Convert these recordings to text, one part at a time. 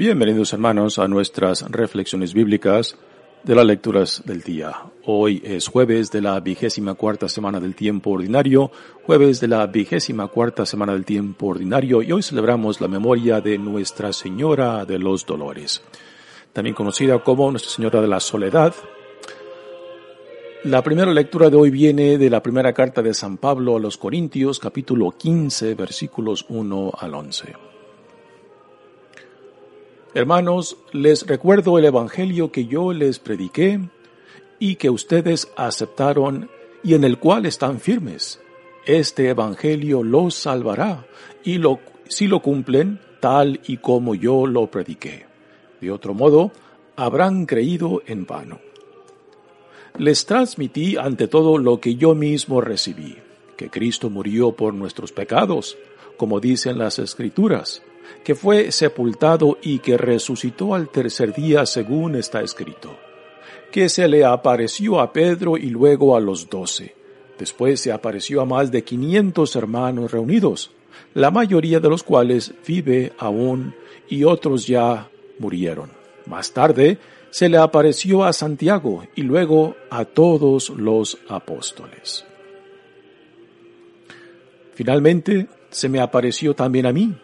Bienvenidos hermanos a nuestras reflexiones bíblicas de las lecturas del día. Hoy es jueves de la vigésima cuarta semana del tiempo ordinario, jueves de la vigésima cuarta semana del tiempo ordinario y hoy celebramos la memoria de Nuestra Señora de los Dolores, también conocida como Nuestra Señora de la Soledad. La primera lectura de hoy viene de la primera carta de San Pablo a los Corintios, capítulo 15, versículos 1 al 11. Hermanos, les recuerdo el Evangelio que yo les prediqué y que ustedes aceptaron y en el cual están firmes. Este Evangelio los salvará y lo, si lo cumplen tal y como yo lo prediqué. De otro modo, habrán creído en vano. Les transmití ante todo lo que yo mismo recibí, que Cristo murió por nuestros pecados, como dicen las Escrituras que fue sepultado y que resucitó al tercer día según está escrito, que se le apareció a Pedro y luego a los doce. Después se apareció a más de quinientos hermanos reunidos, la mayoría de los cuales vive aún y otros ya murieron. Más tarde se le apareció a Santiago y luego a todos los apóstoles. Finalmente se me apareció también a mí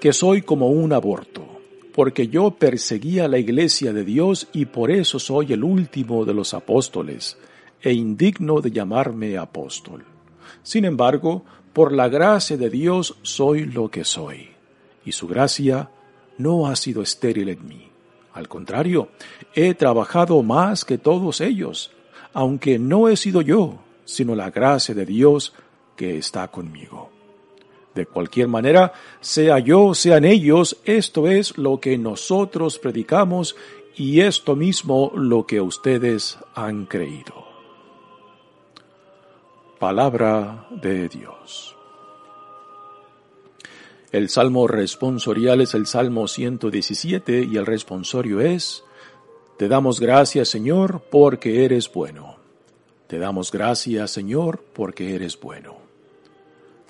que soy como un aborto, porque yo perseguía la iglesia de Dios y por eso soy el último de los apóstoles, e indigno de llamarme apóstol. Sin embargo, por la gracia de Dios soy lo que soy, y su gracia no ha sido estéril en mí. Al contrario, he trabajado más que todos ellos, aunque no he sido yo, sino la gracia de Dios que está conmigo. De cualquier manera, sea yo, sean ellos, esto es lo que nosotros predicamos y esto mismo lo que ustedes han creído. Palabra de Dios. El salmo responsorial es el salmo 117 y el responsorio es, Te damos gracias Señor porque eres bueno. Te damos gracias Señor porque eres bueno.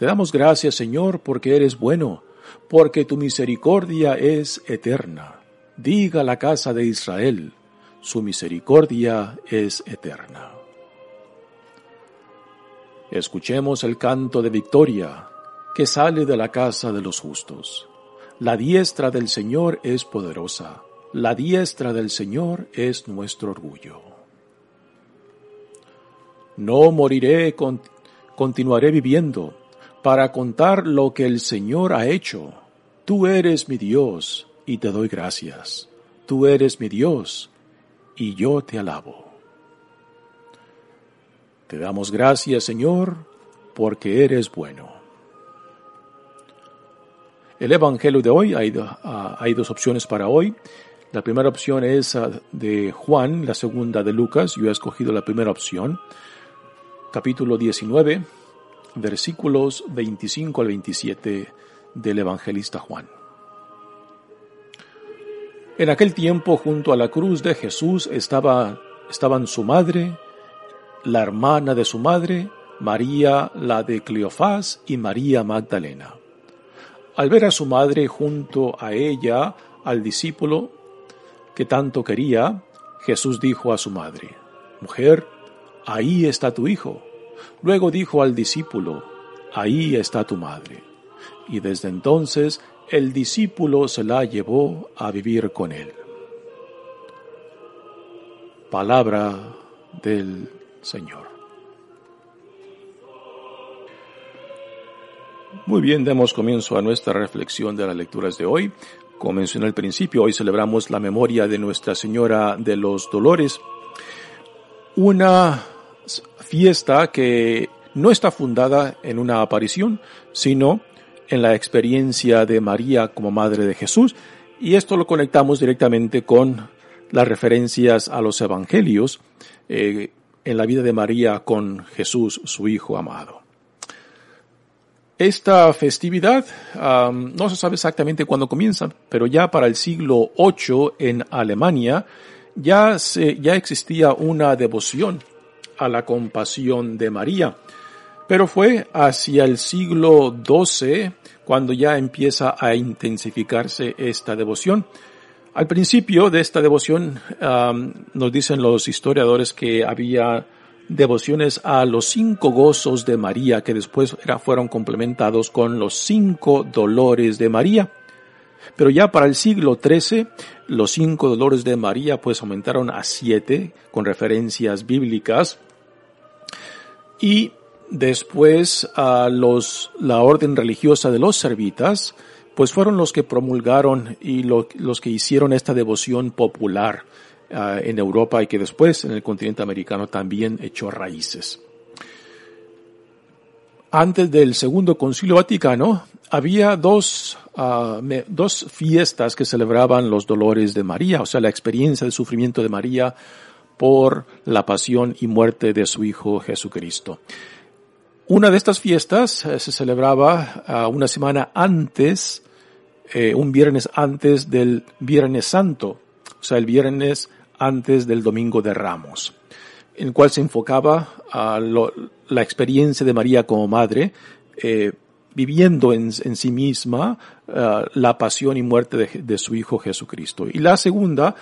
Te damos gracias, Señor, porque eres bueno, porque tu misericordia es eterna. Diga la casa de Israel, su misericordia es eterna. Escuchemos el canto de victoria que sale de la casa de los justos. La diestra del Señor es poderosa, la diestra del Señor es nuestro orgullo. No moriré, continuaré viviendo para contar lo que el Señor ha hecho. Tú eres mi Dios y te doy gracias. Tú eres mi Dios y yo te alabo. Te damos gracias, Señor, porque eres bueno. El Evangelio de hoy, hay, ah, hay dos opciones para hoy. La primera opción es ah, de Juan, la segunda de Lucas. Yo he escogido la primera opción. Capítulo 19, versículos 25 al 27 del evangelista Juan. En aquel tiempo junto a la cruz de Jesús estaba, estaban su madre, la hermana de su madre, María la de Cleofás y María Magdalena. Al ver a su madre junto a ella, al discípulo que tanto quería, Jesús dijo a su madre, Mujer, ahí está tu hijo. Luego dijo al discípulo, Ahí está tu madre. Y desde entonces el discípulo se la llevó a vivir con él. Palabra del Señor. Muy bien, demos comienzo a nuestra reflexión de las lecturas de hoy. Como mencioné al principio, hoy celebramos la memoria de Nuestra Señora de los Dolores una fiesta que no está fundada en una aparición, sino en la experiencia de María como Madre de Jesús, y esto lo conectamos directamente con las referencias a los evangelios eh, en la vida de María con Jesús, su Hijo amado. Esta festividad no se sabe exactamente cuándo comienza, pero ya para el siglo VIII en Alemania ya, se, ya existía una devoción a la compasión de María. Pero fue hacia el siglo XII cuando ya empieza a intensificarse esta devoción. Al principio de esta devoción nos dicen los historiadores que había devociones a los cinco gozos de María que después fueron complementados con los cinco dolores de María. Pero ya para el siglo XIII, los cinco dolores de María pues aumentaron a siete con referencias bíblicas y después a los, la orden religiosa de los servitas, pues fueron los que promulgaron y los que hicieron esta devoción popular uh, en Europa y que después en el continente americano también echó raíces. Antes del Segundo Concilio Vaticano había dos, me, dos fiestas que celebraban los dolores de María, o sea, la experiencia del sufrimiento de María por la pasión y muerte de su Hijo Jesucristo. Una de estas fiestas eh, se celebraba uh, una semana antes, eh, un viernes antes del Viernes Santo, o sea, el viernes antes del Domingo de Ramos, en el cual se enfocaba la experiencia de María como madre, eh, viviendo en, sí misma uh, la pasión y muerte de, su Hijo Jesucristo. Y la segunda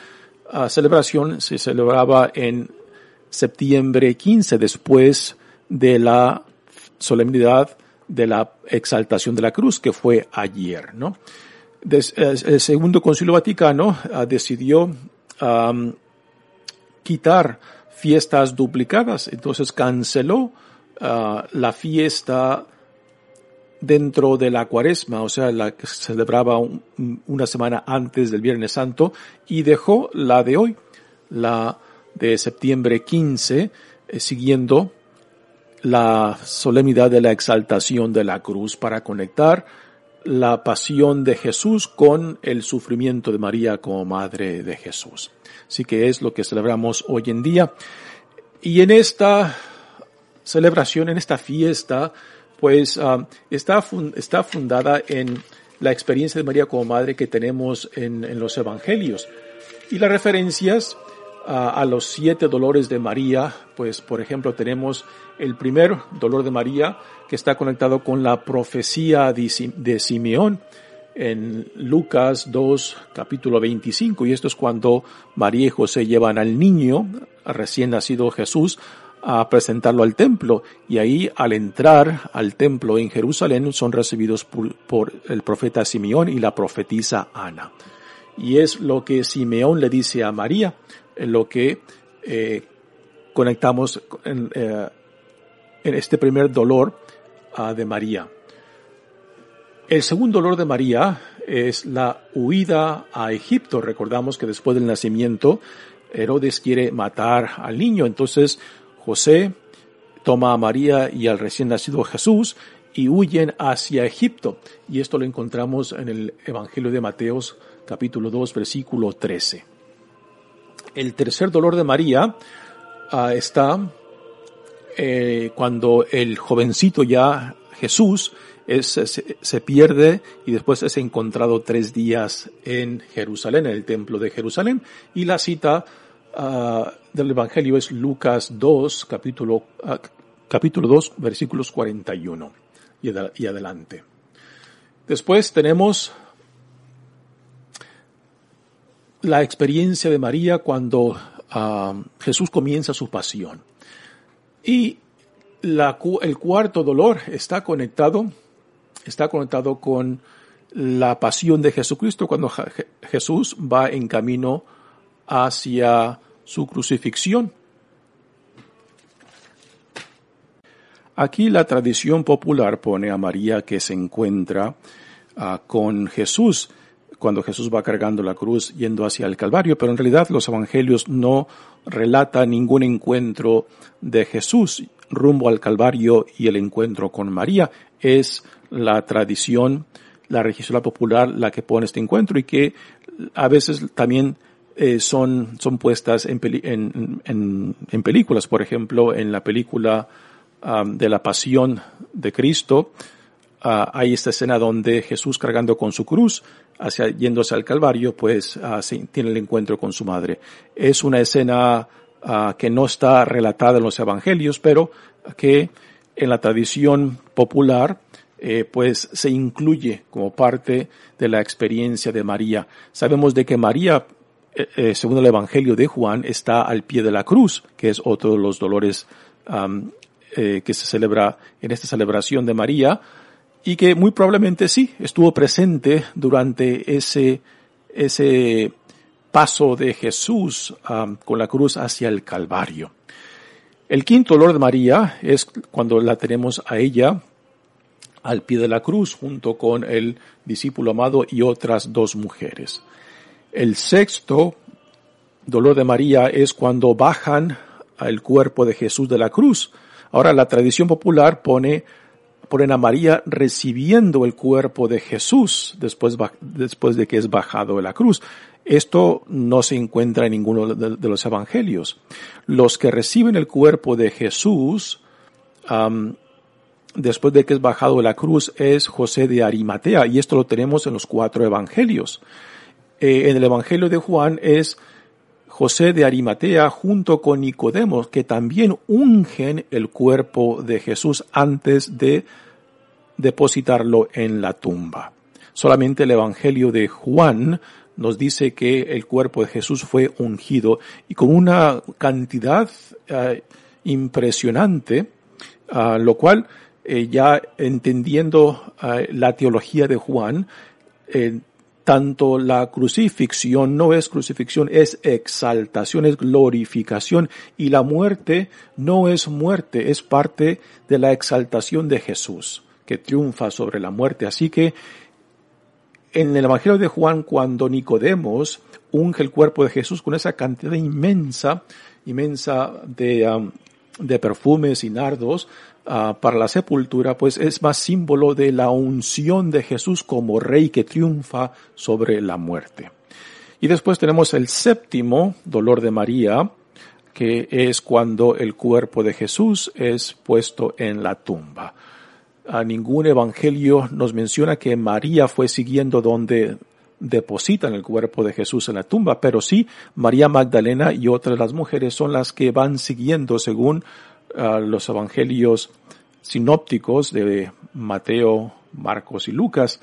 celebración se celebraba en septiembre 15, después de la solemnidad de la exaltación de la cruz, que fue ayer, ¿no? El segundo concilio vaticano uh, decidió quitar fiestas duplicadas, entonces canceló uh, la fiesta dentro de la cuaresma, o sea, la que se celebraba un, una semana antes del Viernes Santo, y dejó la de hoy, la de septiembre 15, eh, siguiendo la solemnidad de la exaltación de la cruz para conectar la pasión de Jesús con el sufrimiento de María como madre de Jesús. Así que es lo que celebramos hoy en día. Y en esta celebración, en esta fiesta, pues uh, está, está fundada en la experiencia de María como madre que tenemos en, en los evangelios. Y las referencias uh, a los siete dolores de María, pues por ejemplo tenemos el primer dolor de María que está conectado con la profecía de, de Simeón en Lucas 2 capítulo 25 y esto es cuando María y José llevan al niño, recién nacido Jesús, a presentarlo al templo y ahí al entrar al templo en Jerusalén son recibidos por, el profeta Simeón y la profetisa Ana. Y es lo que Simeón le dice a María, en lo que eh, conectamos en, eh, en, este primer dolor uh, de María. El segundo dolor de María es la huida a Egipto. Recordamos que después del nacimiento Herodes quiere matar al niño, entonces José toma a María y al recién nacido Jesús y huyen hacia Egipto. Y esto lo encontramos en el Evangelio de Mateos capítulo 2 versículo 13. El tercer dolor de María uh, está eh, cuando el jovencito ya Jesús es, se, se, pierde y después es encontrado tres días en Jerusalén, en el templo de Jerusalén. Y la cita uh, del Evangelio es Lucas 2, capítulo, uh, capítulo 2, versículos 41 y, ad y adelante. Después tenemos la experiencia de María cuando uh, Jesús comienza su pasión. Y el cuarto dolor está conectado, está conectado con la pasión de Jesucristo cuando Jesús va en camino hacia su crucifixión. Aquí la tradición popular pone a María que se encuentra uh, con Jesús cuando Jesús va cargando la cruz yendo hacia el Calvario, pero en realidad los evangelios no relatan ningún encuentro de Jesús rumbo al Calvario y el encuentro con María. Es la tradición, la religiosidad popular la que pone este encuentro y que a veces también eh, son, son puestas en, en, en, películas. Por ejemplo, en la película de la Pasión de Cristo, uh, hay esta escena donde Jesús cargando con su cruz, hacia, yéndose al Calvario, pues uh, tiene el encuentro con su madre. Es una escena uh, que no está relatada en los evangelios, pero que en la tradición popular eh, pues se incluye como parte de la experiencia de María. Sabemos de que María, eh, eh, según el Evangelio de Juan, está al pie de la cruz, que es otro de los dolores que se celebra en esta celebración de María, y que muy probablemente sí estuvo presente durante ese, ese paso de Jesús con la cruz hacia el Calvario. El quinto dolor de María es cuando la tenemos a ella al pie de la cruz junto con el discípulo amado y otras dos mujeres. El sexto dolor de María es cuando bajan al cuerpo de Jesús de la cruz. Ahora la tradición popular pone ponen a María recibiendo el cuerpo de Jesús después, después de que es bajado de la cruz. Esto no se encuentra en ninguno de, los evangelios. Los que reciben el cuerpo de Jesús, después de que es bajado de la cruz, es José de Arimatea, y esto lo tenemos en los cuatro evangelios. Eh, en el evangelio de Juan es José de Arimatea junto con Nicodemo, que también ungen el cuerpo de Jesús antes de depositarlo en la tumba. Solamente el evangelio de Juan nos dice que el cuerpo de Jesús fue ungido y con una cantidad eh, impresionante, uh, lo cual eh, ya entendiendo uh, la teología de Juan, tanto la crucifixión no es crucifixión, es exaltación, es glorificación y la muerte no es muerte, es parte de la exaltación de Jesús que triunfa sobre la muerte. Así que en el Evangelio de Juan, cuando Nicodemos unge el cuerpo de Jesús con esa cantidad inmensa, inmensa de, um, de perfumes y nardos uh, para la sepultura, pues es más símbolo de la unción de Jesús como rey que triunfa sobre la muerte. Y después tenemos el séptimo dolor de María, que es cuando el cuerpo de Jesús es puesto en la tumba a ningún evangelio nos menciona que María fue siguiendo donde depositan el cuerpo de Jesús en la tumba, pero sí María Magdalena y otras las mujeres son las que van siguiendo según ah, los evangelios sinópticos de Mateo, Marcos y Lucas.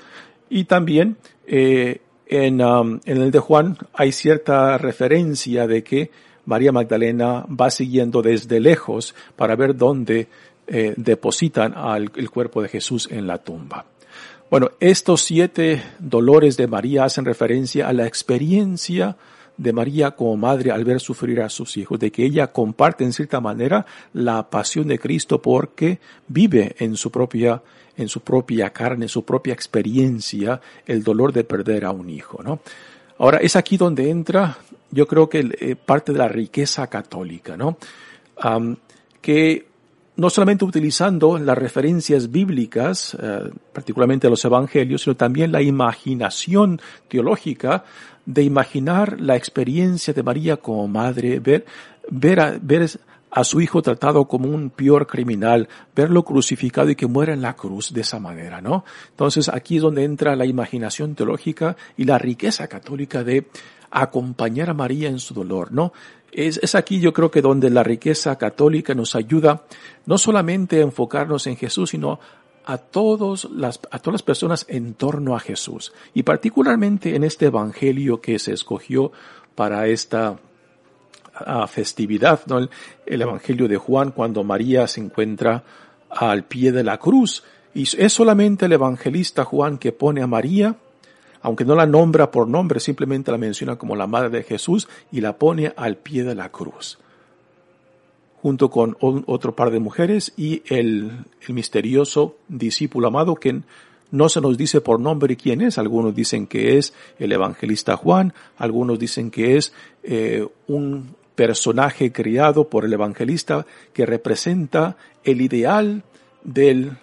Y también eh, en, en el de Juan hay cierta referencia de que María Magdalena va siguiendo desde lejos para ver dónde eh, depositan el cuerpo de Jesús en la tumba. Bueno, estos siete dolores de María hacen referencia a la experiencia de María como madre al ver sufrir a sus hijos, de que ella comparte en cierta manera la pasión de Cristo porque vive en su propia, en su propia carne, en su propia experiencia, el dolor de perder a un hijo, ¿no? Ahora, es aquí donde entra, yo creo que eh, parte de la riqueza católica, ¿no? que no solamente utilizando las referencias bíblicas, eh, particularmente los evangelios, sino también la imaginación teológica de imaginar la experiencia de María como madre, ver, a, ver a su hijo tratado como un peor criminal, verlo crucificado y que muera en la cruz de esa manera, ¿no? Entonces aquí es donde entra la imaginación teológica y la riqueza católica de acompañar a María en su dolor, ¿no? Es, aquí yo creo que donde la riqueza católica nos ayuda no solamente a enfocarnos en Jesús, sino a, todos las, a todas las personas en torno a Jesús. Y particularmente en este evangelio que se escogió para esta festividad, el evangelio de Juan, cuando María se encuentra al pie de la cruz. Y es solamente el evangelista Juan que pone a María aunque no la nombra por nombre, simplemente la menciona como la madre de Jesús y la pone al pie de la cruz, junto con otro par de mujeres y el, misterioso discípulo amado que no se nos dice por nombre quién es. Algunos dicen que es el evangelista Juan, algunos dicen que es eh, un personaje criado por el evangelista que representa el ideal del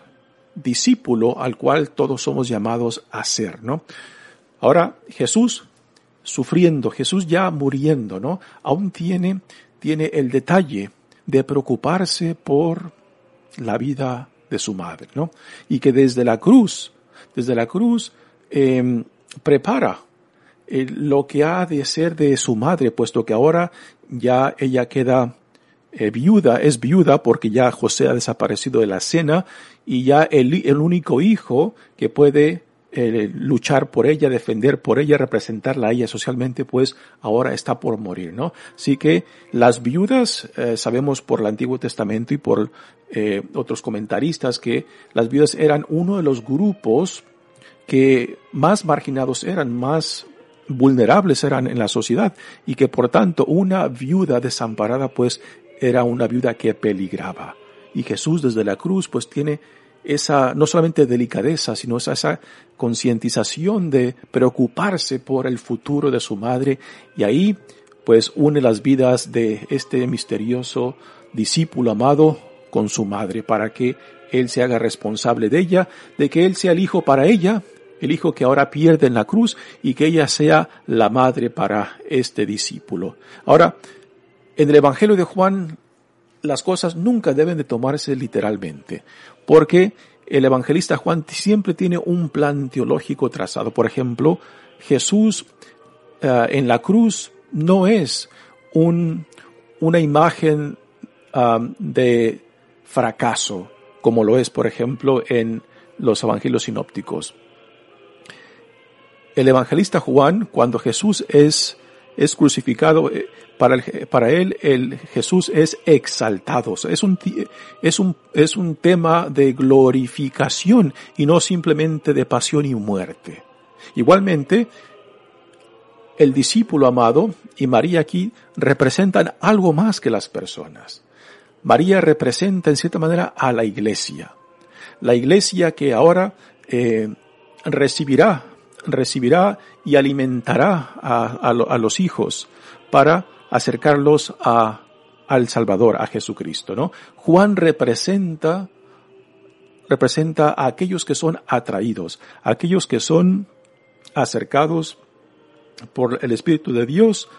discípulo al cual todos somos llamados a ser, ¿no? Ahora, Jesús sufriendo, Jesús ya muriendo, ¿no? Aún tiene, tiene el detalle de preocuparse por la vida de su madre, ¿no? Y que desde la cruz, desde la cruz, em, prepara eh, lo que ha de ser de su madre, puesto que ahora ya ella queda eh, viuda, es viuda porque ya José ha desaparecido de la cena y ya el, el único hijo que puede eh, luchar por ella, defender por ella, representarla a ella socialmente, pues ahora está por morir, ¿no? Así que las viudas, eh, sabemos por el Antiguo Testamento y por eh, otros comentaristas que las viudas eran uno de los grupos que más marginados eran, más vulnerables eran en la sociedad y que por tanto una viuda desamparada pues era una viuda que peligraba. Y Jesús desde la cruz pues tiene esa no solamente delicadeza, sino esa, esa concientización de preocuparse por el futuro de su madre y ahí pues une las vidas de este misterioso discípulo amado con su madre para que él se haga responsable de ella, de que él sea el hijo para ella, el hijo que ahora pierde en la cruz y que ella sea la madre para este discípulo. Ahora, en el Evangelio de Juan las cosas nunca deben de tomarse literalmente, porque el evangelista Juan siempre tiene un plan teológico trazado. Por ejemplo, Jesús eh, en la cruz no es un, una imagen um, de fracaso, como lo es, por ejemplo, en los evangelios sinópticos. El evangelista Juan, cuando Jesús es, es crucificado, para, para él el Jesús es exaltado. es un, es un, es un tema de glorificación y no simplemente de pasión y muerte. Igualmente, el discípulo amado y María aquí representan algo más que las personas. María representa en cierta manera a la iglesia. La iglesia que ahora eh, recibirá, recibirá y alimentará a, a los hijos para acercarlos a, al Salvador, a Jesucristo, ¿no? Juan representa, representa a aquellos que son atraídos, a aquellos que son acercados por el Espíritu de Dios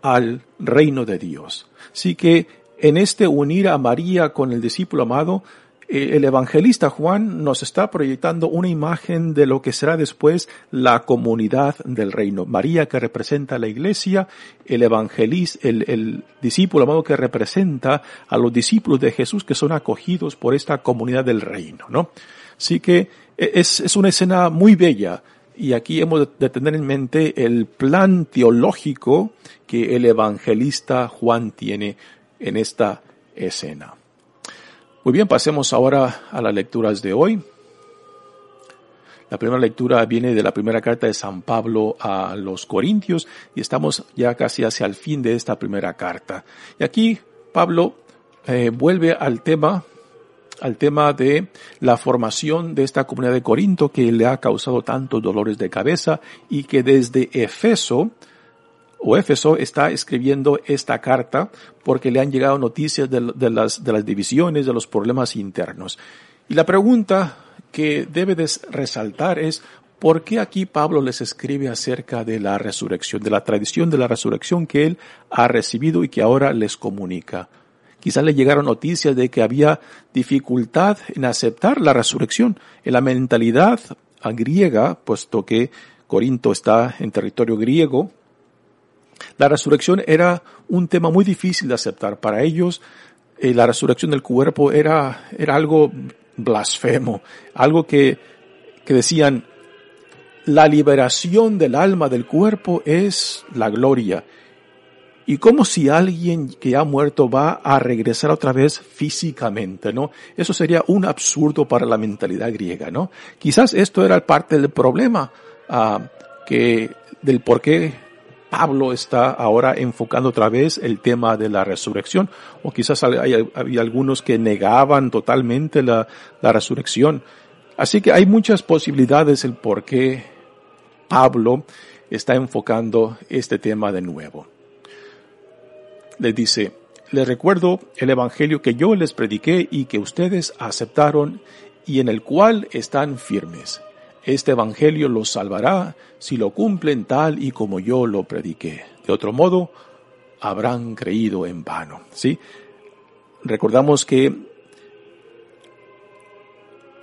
al reino de Dios. Así que en este unir a María con el discípulo amado, el evangelista Juan nos está proyectando una imagen de lo que será después la comunidad del reino. María que representa la iglesia, el evangelista, el, discípulo amado que representa a los discípulos de Jesús que son acogidos por esta comunidad del reino, ¿no? Así que e, es, es una escena muy bella y aquí hemos de tener en mente el plan teológico que el evangelista Juan tiene en esta escena. Muy bien, pasemos ahora a las lecturas de hoy. La primera lectura viene de la primera carta de San Pablo a los Corintios y estamos ya casi hacia el fin de esta primera carta. Y aquí Pablo eh, vuelve al tema, al tema de la formación de esta comunidad de Corinto que le ha causado tantos dolores de cabeza y que desde Efeso o Éfeso está escribiendo esta carta porque le han llegado noticias de, las, divisiones, de los problemas internos. Y la pregunta que debe de resaltar es, ¿por qué aquí Pablo les escribe acerca de la resurrección, de la tradición de la resurrección que él ha recibido y que ahora les comunica? Quizás le llegaron noticias de que había dificultad en aceptar la resurrección en la mentalidad griega, puesto que Corinto está en territorio griego, la resurrección era un tema muy difícil de aceptar. Para ellos, eh, la resurrección del cuerpo era, era algo blasfemo, algo que, que decían, la liberación del alma del cuerpo es la gloria. Y como si alguien que ha muerto va a regresar otra vez físicamente, ¿no? Eso sería un absurdo para la mentalidad griega, ¿no? Quizás esto era parte del problema, uh, que, del por qué Pablo está ahora enfocando otra vez el tema de la resurrección, o quizás había algunos que negaban totalmente la, la resurrección. Así que hay muchas posibilidades el por qué Pablo está enfocando este tema de nuevo. Le dice, les recuerdo el Evangelio que yo les prediqué y que ustedes aceptaron y en el cual están firmes. Este Evangelio los salvará si lo cumplen tal y como yo lo prediqué. De otro modo, habrán creído en vano. ¿Sí? Recordamos que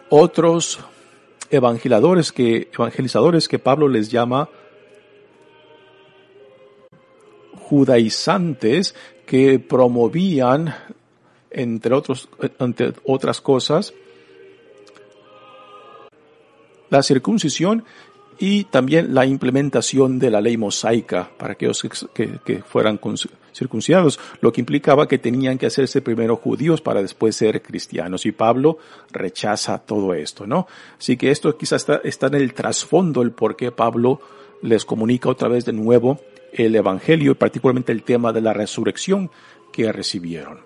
otros evangelizadores que, evangelizadores que Pablo les llama judaizantes que promovían, entre, otros, entre otras cosas, la circuncisión y también la implementación de la ley mosaica para aquellos que, fueran circuncidados, lo que implicaba que tenían que hacerse primero judíos para después ser cristianos. Y Pablo rechaza todo esto, ¿no? Así que esto quizás está, está en el trasfondo, el por qué Pablo les comunica otra vez de nuevo el Evangelio y particularmente el tema de la resurrección que recibieron.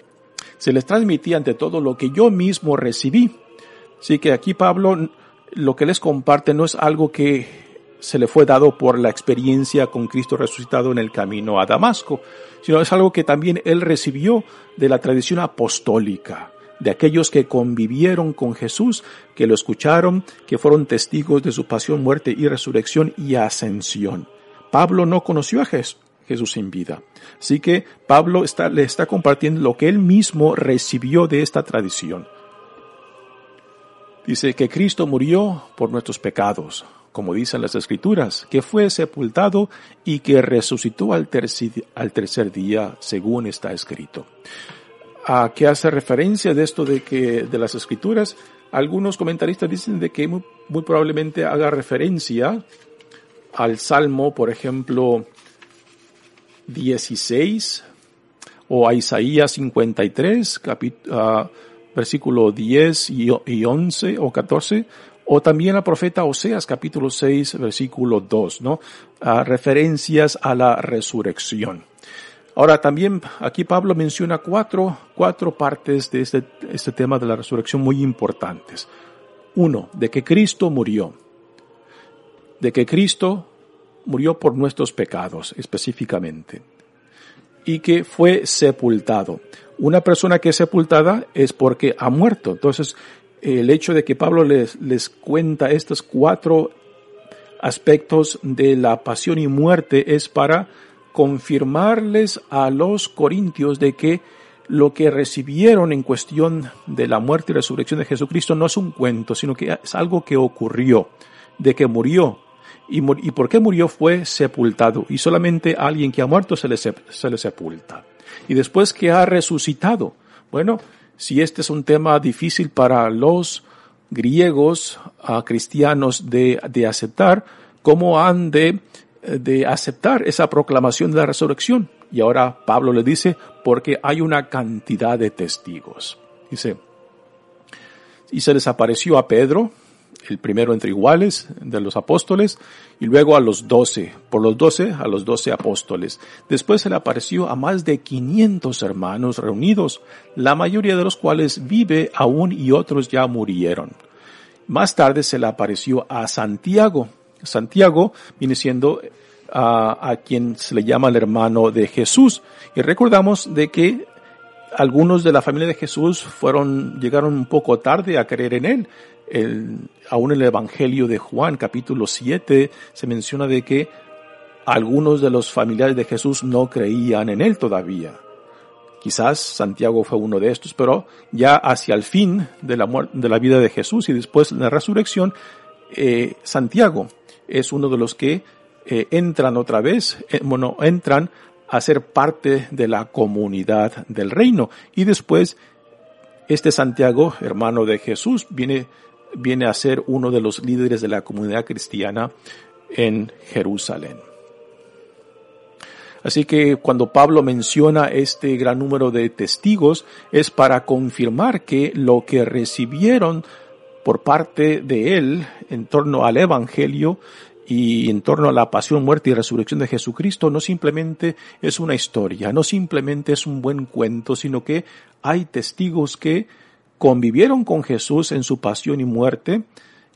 Se les transmitía ante todo lo que yo mismo recibí. Así que aquí Pablo lo que les comparte no es algo que se le fue dado por la experiencia con Cristo resucitado en el camino a Damasco, sino es algo que también él recibió de la tradición apostólica, de aquellos que convivieron con Jesús, que lo escucharon, que fueron testigos de su pasión, muerte y resurrección y ascensión. Pablo no conoció a Jesús en vida. Así que Pablo le está compartiendo lo que él mismo recibió de esta tradición. Dice que Cristo murió por nuestros pecados, como dicen las escrituras, que fue sepultado y que resucitó al tercer, día, según está escrito. ¿A qué hace referencia de esto de que, de las escrituras? Algunos comentaristas dicen de que muy, probablemente haga referencia al Salmo, por ejemplo, 16 o a Isaías 53, capítulo, versículo 10 y 11 o 14, o también al profeta Oseas capítulo 6 versículo 2, ¿no? Referencias a la resurrección. Ahora también aquí Pablo menciona cuatro, cuatro partes de este, este tema de la resurrección muy importantes. Uno, de que Cristo murió. De que Cristo murió por nuestros pecados específicamente. Y que fue sepultado una persona que es sepultada es porque ha muerto. Entonces, el hecho de que Pablo les, les cuenta estos cuatro aspectos de la pasión y muerte es para confirmarles a los corintios de que lo que recibieron en cuestión de la muerte y resurrección de Jesucristo no es un cuento, sino que es algo que ocurrió, de que murió. Y, por qué murió fue sepultado. Y solamente a alguien que ha muerto se le, se le sepulta y después que ha resucitado. Bueno, si este es un tema difícil para los griegos uh, cristianos de, de, aceptar, ¿cómo han de, de aceptar esa proclamación de la resurrección? Y ahora Pablo le dice, porque hay una cantidad de testigos. Dice, y se les apareció a Pedro, el primero entre iguales de los apóstoles, y luego a los doce, por los doce a los doce apóstoles. Después se le apareció a más de quinientos hermanos reunidos, la mayoría de los cuales vive aún y otros ya murieron. Más tarde se le apareció a Santiago. Santiago viene siendo a, a quien se le llama el hermano de Jesús. Y recordamos de que algunos de la familia de Jesús fueron, llegaron un poco tarde a creer en él el, aún en el Evangelio de Juan, capítulo 7, se menciona de que algunos de los familiares de Jesús no creían en él todavía. Quizás Santiago fue uno de estos, pero ya hacia el fin de la, de la vida de Jesús y después de la resurrección, eh, Santiago es uno de los que eh, entran otra vez, eh, bueno, entran a ser parte de la comunidad del reino. Y después, este Santiago, hermano de Jesús, viene viene a ser uno de los líderes de la comunidad cristiana en Jerusalén. Así que cuando Pablo menciona este gran número de testigos es para confirmar que lo que recibieron por parte de él en torno al Evangelio y en torno a la pasión, muerte y resurrección de Jesucristo no simplemente es una historia, no simplemente es un buen cuento, sino que hay testigos que convivieron con Jesús en su pasión y muerte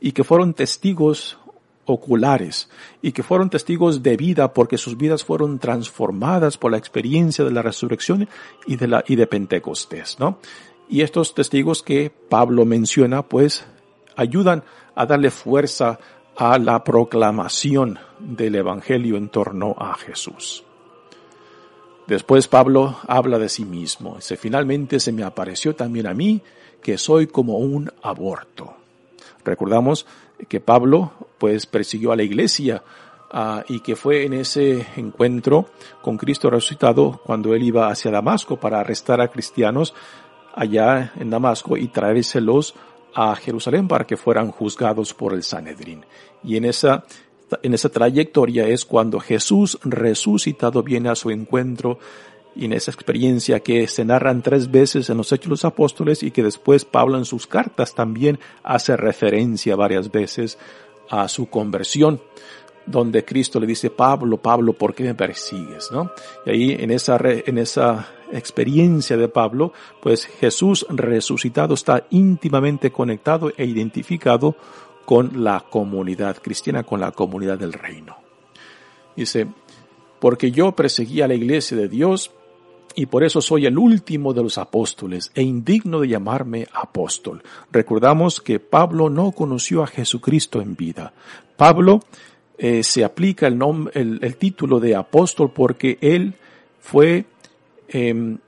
y que fueron testigos oculares y que fueron testigos de vida porque sus vidas fueron transformadas por la experiencia de la resurrección y de la y de Pentecostés, ¿no? Y estos testigos que Pablo menciona, pues ayudan a darle fuerza a la proclamación del evangelio en torno a Jesús. Después Pablo habla de sí mismo. Dice, finalmente se me apareció también a mí que soy como un aborto. Recordamos que Pablo pues persiguió a la iglesia ah, y que fue en ese encuentro con Cristo resucitado cuando él iba hacia Damasco para arrestar a cristianos allá en Damasco y traérselos a Jerusalén para que fueran juzgados por el Sanedrín. Y en esa, en esa trayectoria es cuando Jesús resucitado viene a su encuentro y en esa experiencia que se narran tres veces en los Hechos de los Apóstoles y que después Pablo en sus cartas también hace referencia varias veces a su conversión, donde Cristo le dice, Pablo, Pablo, ¿por qué me persigues? ¿No? Y ahí en esa, en esa experiencia de Pablo, pues Jesús resucitado está íntimamente conectado e identificado con la comunidad cristiana, con la comunidad del reino. Dice, porque yo perseguía a la iglesia de Dios y por eso soy el último de los apóstoles e indigno de llamarme apóstol. Recordamos que Pablo no conoció a Jesucristo en vida. Pablo eh, se aplica el, el, título de apóstol porque él fue em,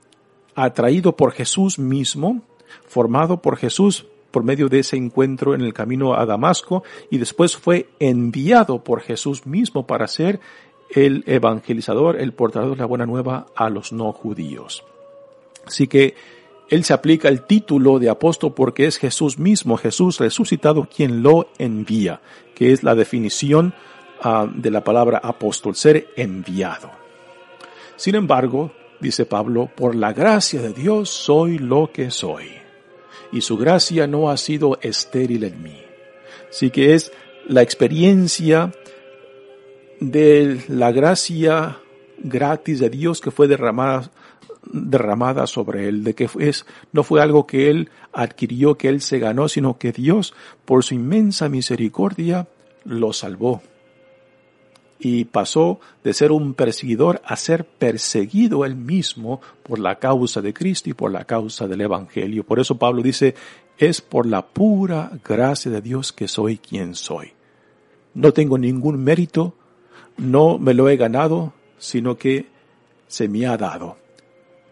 atraído por Jesús mismo, formado por Jesús por medio de ese encuentro en el camino a Damasco y después fue enviado por Jesús mismo para ser el evangelizador, el portador de la buena nueva a los no judíos. Así que él se aplica el título de apóstol porque es Jesús mismo, Jesús resucitado, quien lo envía, que es la definición ah, de la palabra apóstol, ser enviado. Sin embargo, dice Pablo, por la gracia de Dios soy lo que soy, y su gracia no ha sido estéril en mí. Así que es la experiencia de la gracia gratis de Dios que fue derramada derramada sobre él, de que es, no fue algo que él adquirió, que él se ganó, sino que Dios, por su inmensa misericordia, lo salvó. Y pasó de ser un perseguidor a ser perseguido él mismo por la causa de Cristo y por la causa del Evangelio. Por eso Pablo dice, es por la pura gracia de Dios que soy quien soy. No tengo ningún mérito, no me lo he ganado, sino que se me ha dado.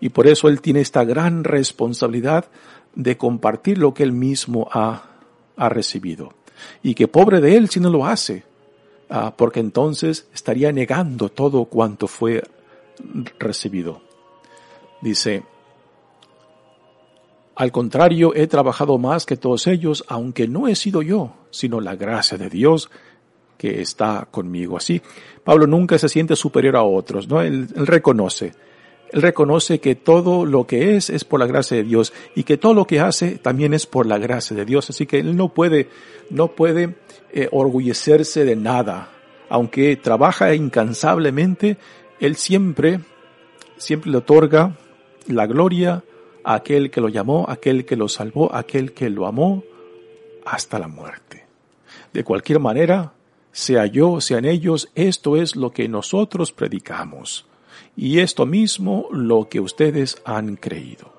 Y por eso Él tiene esta gran responsabilidad de compartir lo que Él mismo ha, ha recibido. Y que pobre de Él si no lo hace, porque entonces estaría negando todo cuanto fue recibido. Dice, al contrario, he trabajado más que todos ellos, aunque no he sido yo, sino la gracia de Dios que está conmigo. Así, Pablo nunca se siente superior a otros, ¿no? Él, reconoce, él reconoce que todo lo que es es por la gracia de Dios y que todo lo que hace también es por la gracia de Dios. Así que él no puede, no puede eh, orgullecerse de nada. Aunque trabaja incansablemente, él siempre, siempre le otorga la gloria a aquel que lo llamó, aquel que lo salvó, aquel que lo amó hasta la muerte. De cualquier manera, sea yo, sean ellos, esto es lo que nosotros predicamos, y esto mismo lo que ustedes han creído.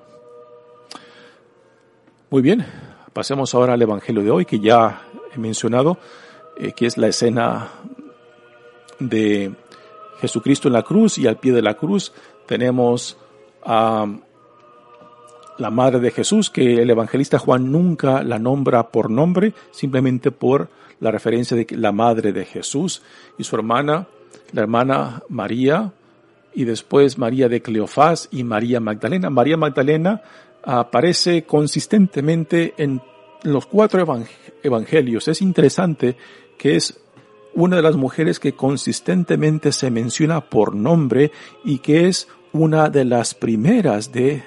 Muy bien, pasemos ahora al Evangelio de hoy, que ya he mencionado, eh, que es la escena de Jesucristo en la cruz, y al pie de la cruz tenemos a la madre de Jesús, que el evangelista Juan nunca la nombra por nombre, simplemente por la referencia de la madre de Jesús y su hermana, la hermana María, y después María de Cleofás y María Magdalena. María Magdalena aparece consistentemente en los cuatro evangelios. Es interesante que es una de las mujeres que consistentemente se menciona por nombre y que es una de las primeras de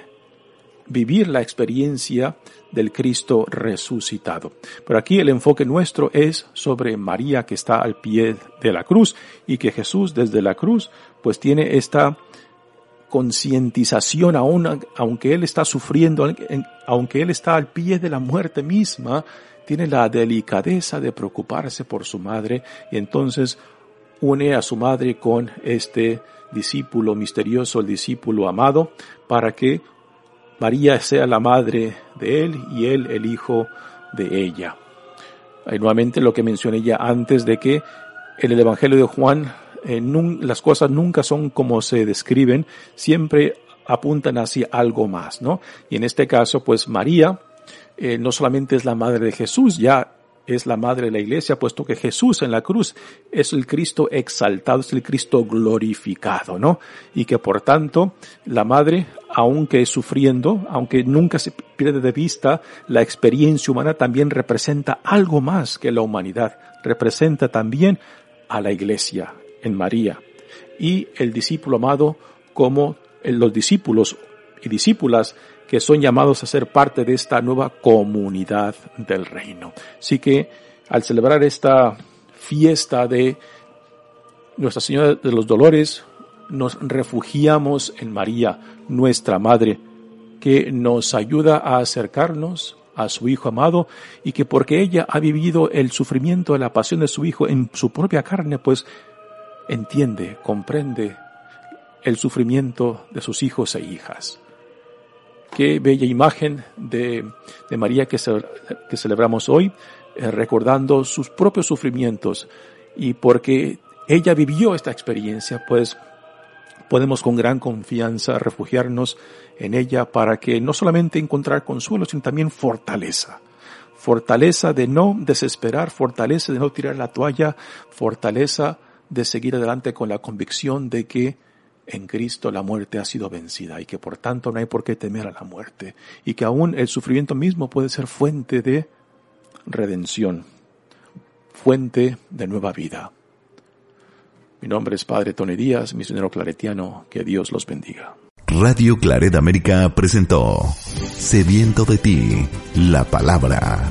vivir la experiencia del Cristo resucitado. Pero aquí el enfoque nuestro es sobre María que está al pie de la cruz y que Jesús desde la cruz pues tiene esta concientización, aún aunque él está sufriendo, aunque él está al pie de la muerte misma, tiene la delicadeza de preocuparse por su madre y entonces une a su madre con este discípulo misterioso, el discípulo amado, para que María sea la madre de él y él el hijo de ella. Y nuevamente lo que mencioné ya antes de que en el Evangelio de Juan eh, las cosas nunca son como se describen, siempre apuntan hacia algo más, ¿no? Y en este caso, pues María eh, no solamente es la madre de Jesús, ya es la madre de la iglesia, puesto que Jesús en la cruz es el Cristo exaltado, es el Cristo glorificado, ¿no? Y que por tanto la madre, aunque sufriendo, aunque nunca se pierde de vista, la experiencia humana también representa algo más que la humanidad, representa también a la iglesia en María y el discípulo amado como los discípulos y discípulas que son llamados a ser parte de esta nueva comunidad del reino. Así que al celebrar esta fiesta de Nuestra Señora de los Dolores, nos refugiamos en María, nuestra Madre, que nos ayuda a acercarnos a su Hijo amado y que porque ella ha vivido el sufrimiento de la pasión de su Hijo en su propia carne, pues entiende, comprende el sufrimiento de sus hijos e hijas. Qué bella imagen de, María que, que, celebramos hoy, eh, recordando sus propios sufrimientos y porque ella vivió esta experiencia, pues podemos con gran confianza refugiarnos en ella para que no solamente encontrar consuelo, sino también fortaleza. Fortaleza de no desesperar, fortaleza de no tirar la toalla, fortaleza de seguir adelante con la convicción de que en Cristo la muerte ha sido vencida y que por tanto no hay por qué temer a la muerte y que aún el sufrimiento mismo puede ser fuente de redención, fuente de nueva vida. Mi nombre es Padre Tony Díaz, misionero claretiano, que Dios los bendiga. Radio Claret América presentó Sediento de ti, la palabra.